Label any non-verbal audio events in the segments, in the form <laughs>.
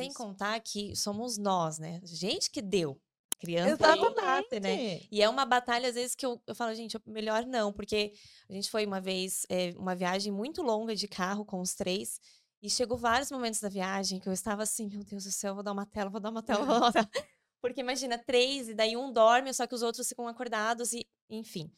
sem Isso. contar que somos nós, né? Gente que deu. Criança nasce, né? Exatamente. E é uma batalha, às vezes, que eu, eu falo, gente, melhor não, porque a gente foi uma vez, é, uma viagem muito longa de carro com os três, e chegou vários momentos da viagem que eu estava assim, meu Deus do céu, vou dar uma tela, vou dar uma tela, vou dar uma tela. <laughs> Porque imagina, três, e daí um dorme, só que os outros ficam acordados, e enfim.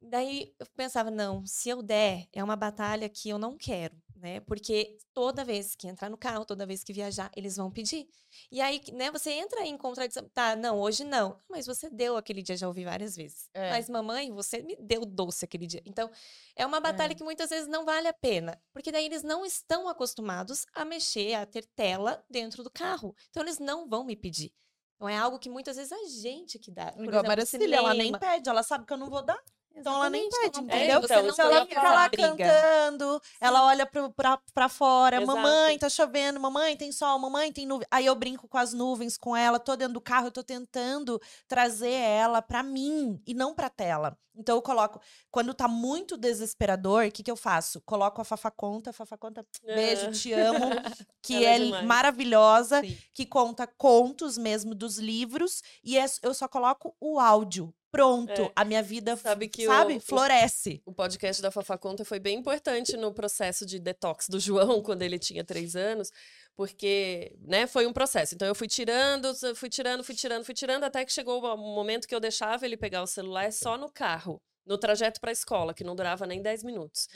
Daí eu pensava, não, se eu der, é uma batalha que eu não quero, né? Porque toda vez que entrar no carro, toda vez que viajar, eles vão pedir. E aí, né, você entra em contradição. Tá, não, hoje não. Mas você deu aquele dia, já ouvi várias vezes. É. Mas, mamãe, você me deu doce aquele dia. Então, é uma batalha que muitas vezes não vale a pena. Porque daí eles não estão acostumados a mexer, a ter tela dentro do carro. Então, eles não vão me pedir. Então, é algo que muitas vezes a gente que dá. Por Igual a exemplo, Maria Cecília, ela nem pede, ela sabe que eu não vou dar. Então ela nem pede, entendeu? É, então, ela fica lá briga. cantando, ela olha pro, pra, pra fora, Exato. mamãe, tá chovendo, mamãe, tem sol, mamãe, tem nuvem. Aí eu brinco com as nuvens com ela, tô dentro do carro, eu tô tentando trazer ela pra mim e não pra tela. Então eu coloco, quando tá muito desesperador, o que que eu faço? Coloco a Fafa Conta, Fafa Conta, beijo, Ah. te amo, <laughs> que Ela é é, maravilhosa, Sim. que conta contos mesmo dos livros e é- eu só coloco o áudio. Pronto, É. a minha vida, Sabe que sabe, o- floresce. O podcast da Fafá Conta foi bem importante no processo de detox do João, <laughs> quando ele tinha três anos, porque, né, foi um processo. Então, eu fui tirando, fui tirando, fui tirando, fui tirando, até que chegou o momento que eu deixava ele pegar o celular só no carro, no trajeto para a escola, que não durava nem 10 minutos.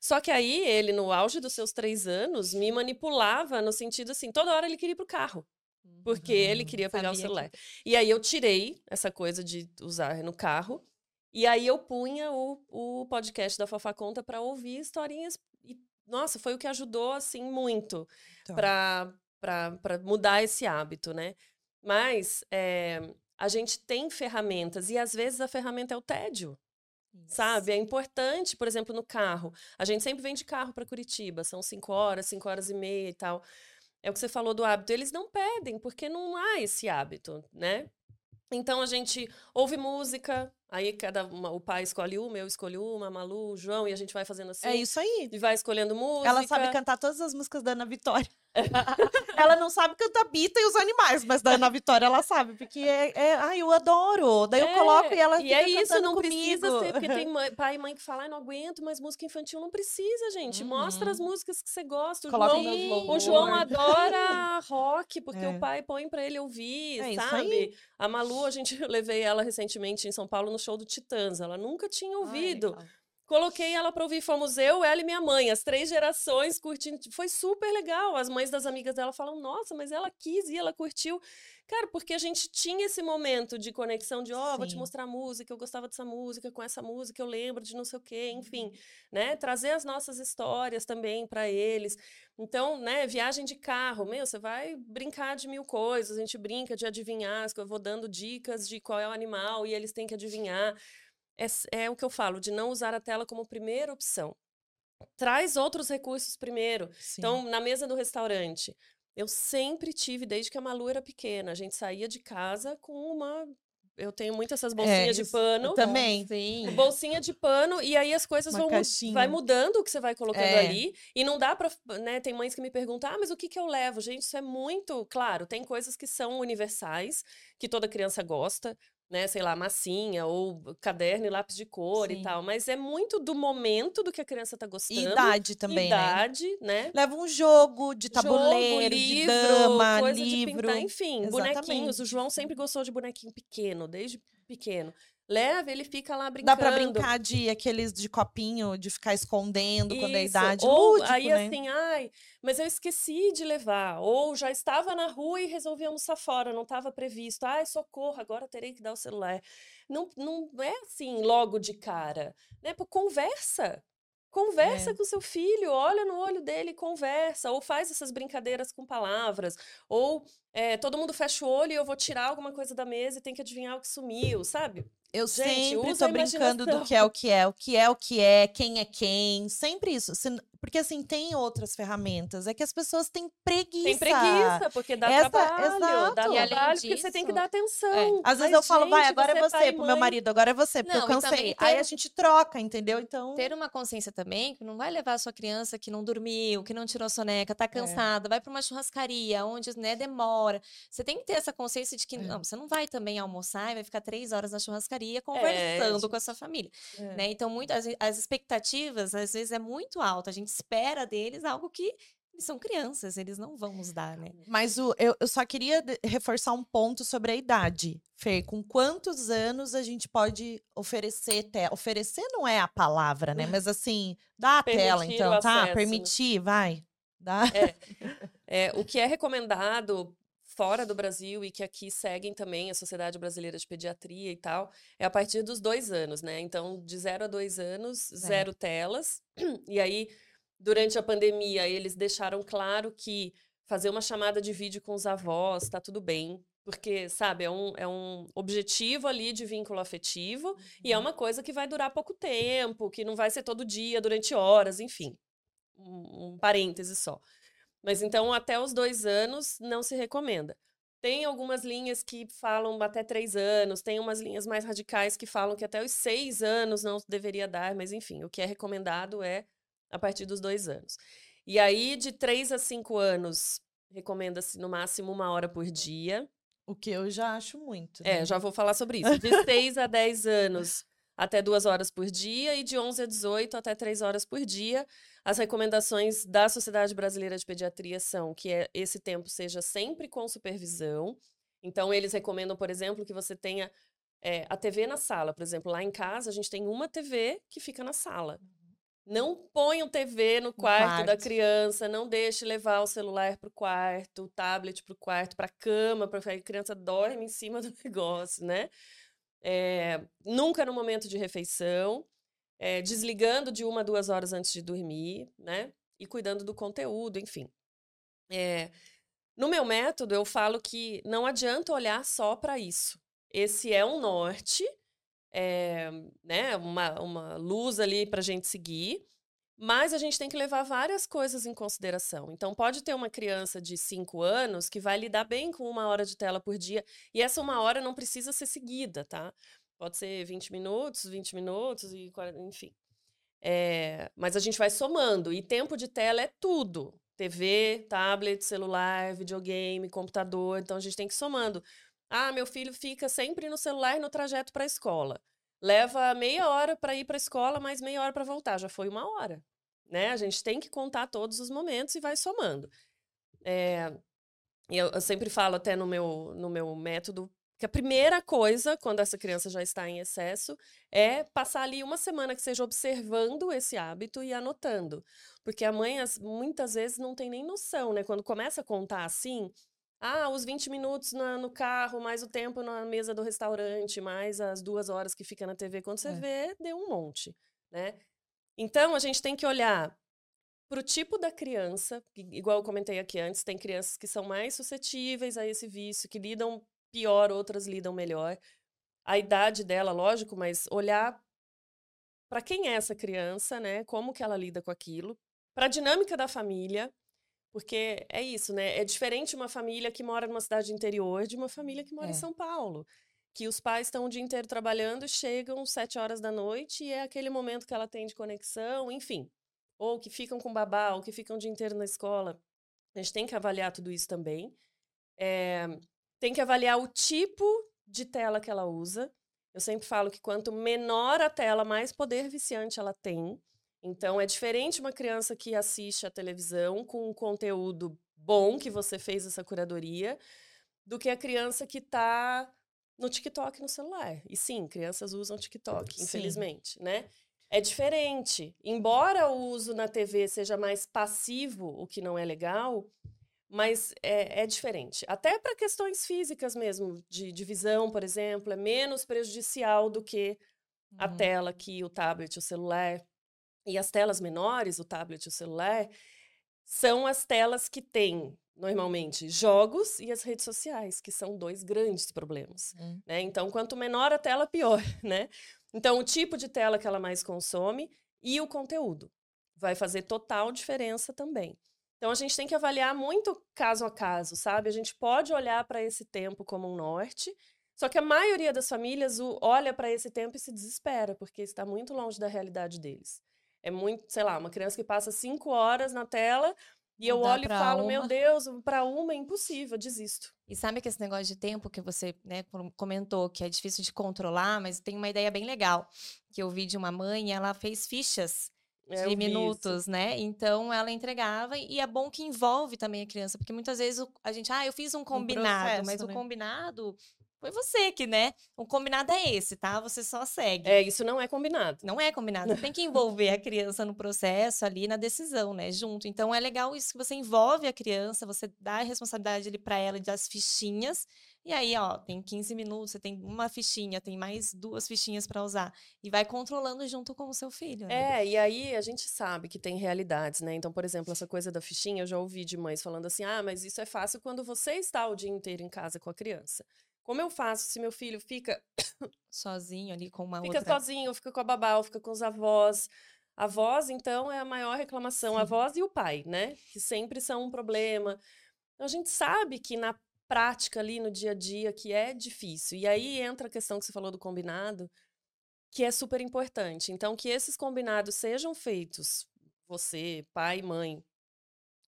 Só que aí, ele, no auge dos seus três anos, me manipulava no sentido assim, toda hora ele queria ir pro carro. Porque ele queria pegar o Sabia que- celular. E aí eu tirei essa coisa de usar no carro. E aí eu punha o, o podcast da Fafá Conta para ouvir historinhas. E, nossa, foi o que ajudou, assim, muito Então. para mudar esse hábito, né? Mas é, a gente tem ferramentas e às vezes a ferramenta é o tédio. Sabe? É importante, por exemplo, no carro. A gente sempre vem de carro para Curitiba, são cinco horas, cinco horas e meia e tal. É o que você falou do hábito. Eles não pedem, porque não há esse hábito, né? Então a gente ouve música, aí cada uma, o pai escolhe uma, eu escolho uma, a Malu, o João, e a gente vai fazendo assim. É isso aí. E vai escolhendo música. Ela sabe cantar todas as músicas da Ana Vitória. <laughs> ela não sabe cantar Bita e os animais, mas da Ana Vitória ela sabe, porque é, é ai, eu adoro. Daí eu É, coloco e ela E é isso, não comigo. precisa ser, porque tem <laughs> mãe- pai e mãe que falam, "Ai, não aguento mais música infantil. Não precisa, gente. Mostra as Uhum. músicas que você gosta. O Coloca João, o. João adora <laughs> rock, porque É. o pai põe pra ele ouvir, É sabe? A Malu, a gente eu levei ela recentemente em São Paulo no show do Titãs. Ela nunca tinha ouvido. Coloquei ela pra ouvir, fomos eu, ela e minha mãe, as três gerações curtindo. Foi super legal. As mães das amigas dela falam: Nossa, mas ela quis e ela curtiu. Cara, porque a gente tinha esse momento de conexão de, ó, vou te mostrar a música, eu gostava dessa música, com essa música eu lembro de não sei o quê, enfim, né? Trazer as nossas histórias também para eles. Então, né, viagem de carro, meu, você vai brincar de mil coisas, a gente brinca de adivinhar, eu vou dando dicas de qual é o animal e eles têm que adivinhar. É, é o que eu falo, de não usar a tela como primeira opção. Traz outros recursos primeiro. Sim. Então, na mesa do restaurante, eu sempre tive, desde que a Malu era pequena, a gente saía de casa com uma. Eu tenho muito essas bolsinhas de isso. pano. Também. <laughs> Sim. Bolsinha de pano, e aí as coisas Uma vão caixinha. vai mudando o que você vai colocando É. ali. E não dá pra. Né, tem mães que me perguntam: ah, mas o que, que eu levo? Gente, isso é muito. Claro, tem coisas que são universais, que toda criança gosta, né? Sei lá, massinha, ou caderno e lápis de cor Sim. e tal. Mas é muito do momento do que a criança tá E gostando. idade também, né? idade, né? Leva um jogo de tabuleiro, Jogo, de livro, dama, coisa livro. de pintar, enfim, bonequinhos. Exatamente. O João sempre gostou de bonequinho pequeno, desde pequeno. Leva, ele fica lá Dá brincando. pra brincar de aqueles de copinho, de ficar escondendo quando é Isso, idade. Ou Lúdico, aí né? assim, ai, mas eu esqueci de levar. Ou já estava na rua e resolvi almoçar fora, não estava previsto. Ai, socorro, agora terei que dar o celular. Não, não é assim logo de cara. Né? Pô, conversa. Conversa É. com seu filho, olha no olho dele, e conversa, ou faz essas brincadeiras com palavras, ou é, todo mundo fecha o olho e eu vou tirar alguma coisa da mesa e tem que adivinhar o que sumiu, sabe? Eu Gente, sempre tô a brincando do que é o que é, o que é o que é, quem é quem, sempre isso. Se- Porque assim, tem outras ferramentas, é que as pessoas têm preguiça. Tem preguiça, porque dá Essa- trabalho, exato. dá E além trabalho, porque você tem que disso, dar atenção. Às vezes Mas, eu falo, vai, agora é você, e pro meu marido, agora é você, porque Não, eu também cansei. ter Aí a gente troca, entendeu? Então. Ter uma consciência também que não vai levar a sua criança que não dormiu, que não tirou soneca, É. tá cansada, vai pra uma churrascaria, onde né, demora. Você tem que ter essa consciência de que É. não, você não vai também almoçar e vai ficar três horas na churrascaria conversando tipo, com a sua família. É. Né? Então, muito, as, as expectativas, às vezes, é muito alta. A gente espera deles algo que são crianças, eles não vão nos dar, né? Mas o, eu, eu só queria reforçar um ponto sobre a idade. Fer, com quantos anos a gente pode oferecer tela? Oferecer não é a palavra, né? <laughs> Mas assim, dá a tela, Permitir então, o tá? Permitir, vai. Dá. <laughs> É, o que é recomendado fora do Brasil e que aqui seguem também a Sociedade Brasileira de Pediatria e tal, é a partir dos dois anos, né? Então, de zero a dois anos, zero telas. <clears throat> E aí, durante a pandemia, eles deixaram claro que fazer uma chamada de vídeo com os avós tá tudo bem. Porque, sabe, é um, é um objetivo ali de vínculo afetivo e é uma coisa que vai durar pouco tempo, que não vai ser todo dia, durante horas, enfim. Um, um parêntese só. Mas então, até os dois anos, não se recomenda. Tem algumas linhas que falam até três anos, tem umas linhas mais radicais que falam que até os seis anos não deveria dar, mas enfim, o que é recomendado é a partir dos dois anos. E aí, de três a cinco anos, recomenda-se no máximo uma hora por dia. O que eu já acho muito. É, né? já vou falar sobre isso. De <laughs> 6 a 10 anos, até duas horas por dia, e de 11 a 18 até três horas por dia. As recomendações da Sociedade Brasileira de Pediatria são que é- esse tempo seja sempre com supervisão. Então, eles recomendam, por exemplo, que você tenha é, a TV na sala. Por exemplo, lá em casa, a gente tem uma TV que fica na sala. Não ponham TV no quarto, da quarto. criança, não deixe levar o celular para o quarto, o tablet para o quarto, para a cama, para a criança dorme em cima do <laughs> negócio, né? É, nunca no momento de refeição, é, desligando de uma a duas horas antes de dormir, né? E cuidando do conteúdo, enfim. É, no meu método, eu falo que não adianta olhar só para isso. Esse é um norte, né? Uma, uma luz ali para a gente seguir. Mas a gente tem que levar várias coisas em consideração. Então, pode ter uma criança de 5 anos que vai lidar bem com uma hora de tela por dia, e essa uma hora não precisa ser seguida, tá? Pode ser 20 minutos, 20 minutos, e 40, enfim. É, mas a gente vai somando, e tempo de tela é tudo: TV, tablet, celular, videogame, computador. Então, a gente tem que ir somando. Ah, meu filho fica sempre no celular no trajeto para a escola. Leva meia hora para ir para a escola, mais meia hora para voltar. Já foi uma hora. Né? A gente tem que contar todos os momentos e vai somando. É, eu, eu sempre falo até no meu, no meu método que a primeira coisa, quando essa criança já está em excesso, é passar ali uma semana que seja observando esse hábito e anotando. Porque a mãe, as- muitas vezes, não tem nem noção, né? Quando começa a contar assim, ah, os 20 minutos na- no carro, mais o tempo na mesa do restaurante, mais as duas horas que fica na TV. Quando você É. vê, deu um monte, né? Então, a gente tem que olhar para o tipo da criança, igual eu comentei aqui antes, tem crianças que são mais suscetíveis a esse vício, que lidam pior, outras lidam melhor. A idade dela, lógico, mas olhar para quem é essa criança, né? Como que ela lida com aquilo, para a dinâmica da família, porque é isso, né? É diferente uma família que mora numa cidade interior de uma família que mora É. em São Paulo. Que os pais estão o dia inteiro trabalhando, chegam sete horas da noite e é aquele momento que ela tem de conexão, enfim. Ou que ficam com babá, ou que ficam o dia inteiro na escola. A gente tem que avaliar tudo isso também. É, tem que avaliar o tipo de tela que ela usa. Eu sempre falo que quanto menor a tela, mais poder viciante ela tem. Então, é diferente uma criança que assiste a televisão com um conteúdo bom, que você fez essa curadoria, do que a criança que está no TikTok no celular. E sim, crianças usam TikTok, Sim. infelizmente, né? É diferente. Embora o uso na TV seja mais passivo, o que não é legal, mas é, é diferente. Até para questões físicas mesmo, de, de visão, por exemplo, é menos prejudicial do que a Uhum. tela que o tablet, o celular. E as telas menores, o tablet e o celular, são as telas que têm normalmente? Jogos e as redes sociais, que são dois grandes problemas. Hum. Né? Então, quanto menor a tela, pior, <laughs> né? Então, o tipo de tela que ela mais consome e o conteúdo. Vai fazer total diferença também. Então, a gente tem que avaliar muito caso a caso, sabe? A gente pode olhar para esse tempo como um norte, só que a maioria das famílias olha para esse tempo e se desespera, porque está muito longe da realidade deles. É muito, sei lá, uma criança que passa cinco horas na tela e eu olho e falo, meu uma. Deus, para uma é impossível, desisto. E sabe que esse negócio de tempo que você né, com- comentou, que é difícil de controlar, mas tem uma ideia bem legal que eu vi de uma mãe, ela fez fichas É, eu de minutos, né? Então ela entregava e é bom que envolve também a criança, porque muitas vezes o- a gente, ah, eu fiz um combinado, processo, mas o né? combinado foi você que, né? O combinado é esse, tá? Você só segue. É, isso não é combinado. Não é combinado. Você tem que <laughs> envolver a criança no processo ali, na decisão, né? Junto. Então é legal isso que você envolve a criança, você dá a responsabilidade ali para ela das fichinhas. E aí, ó, tem 15 minutos, você tem uma fichinha, tem mais duas fichinhas para usar. E vai controlando junto com o seu filho. né? É, e aí a gente sabe que tem realidades, né? Então, por exemplo, essa coisa da fichinha, eu já ouvi de mães falando assim: ah, mas isso é fácil quando você está o dia inteiro em casa com a criança. Como eu faço se meu filho fica, <coughs> Sozinho ali com uma fica outra. sozinho, fica com a babá, ou fica com os avós? Avós, então, é a maior reclamação. Sim. Avós e o pai, né? Que sempre são um problema. A gente sabe que na prática ali, no dia a dia, que é difícil. E aí entra a questão que você falou do combinado, que é super importante. Então, que esses combinados sejam feitos, você, pai, mãe,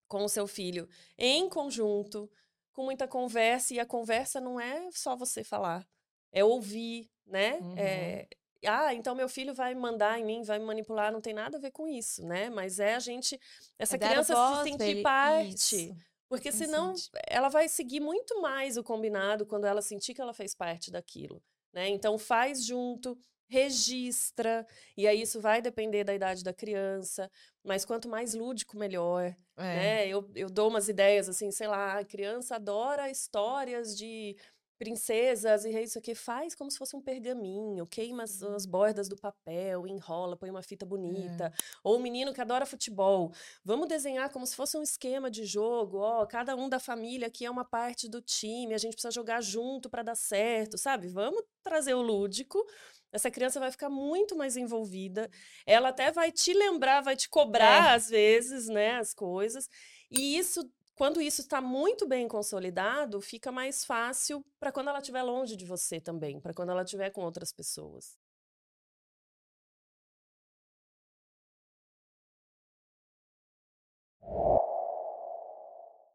com o seu filho, em conjunto, com muita conversa, e a conversa não é só você falar, é ouvir, né? Uhum. É, ah, então meu filho vai mandar em mim, vai me manipular, não tem nada a ver com isso, né? Mas é a gente, essa É criança voz se sentir ele. parte. Isso. Porque Não senão ela vai seguir muito mais o combinado quando ela sentir que ela fez parte daquilo, né? Então faz junto, registra, e aí isso vai depender da idade da criança, mas quanto mais lúdico, melhor, É. né? Eu, eu dou umas ideias assim, sei lá, a criança adora histórias de princesas e reis, isso aqui, faz como se fosse um pergaminho, queima as, as bordas do papel, enrola, põe uma fita bonita. Ou o menino que adora futebol, vamos desenhar como se fosse um esquema de jogo, ó, cada um da família aqui é uma parte do time, a gente precisa jogar junto para dar certo, sabe? Vamos trazer o lúdico. Essa criança vai ficar muito mais envolvida. Ela até vai te lembrar, vai te cobrar às vezes, né, as coisas. E isso quando isso está muito bem consolidado, fica mais fácil para quando ela estiver longe de você também, para quando ela estiver com outras pessoas.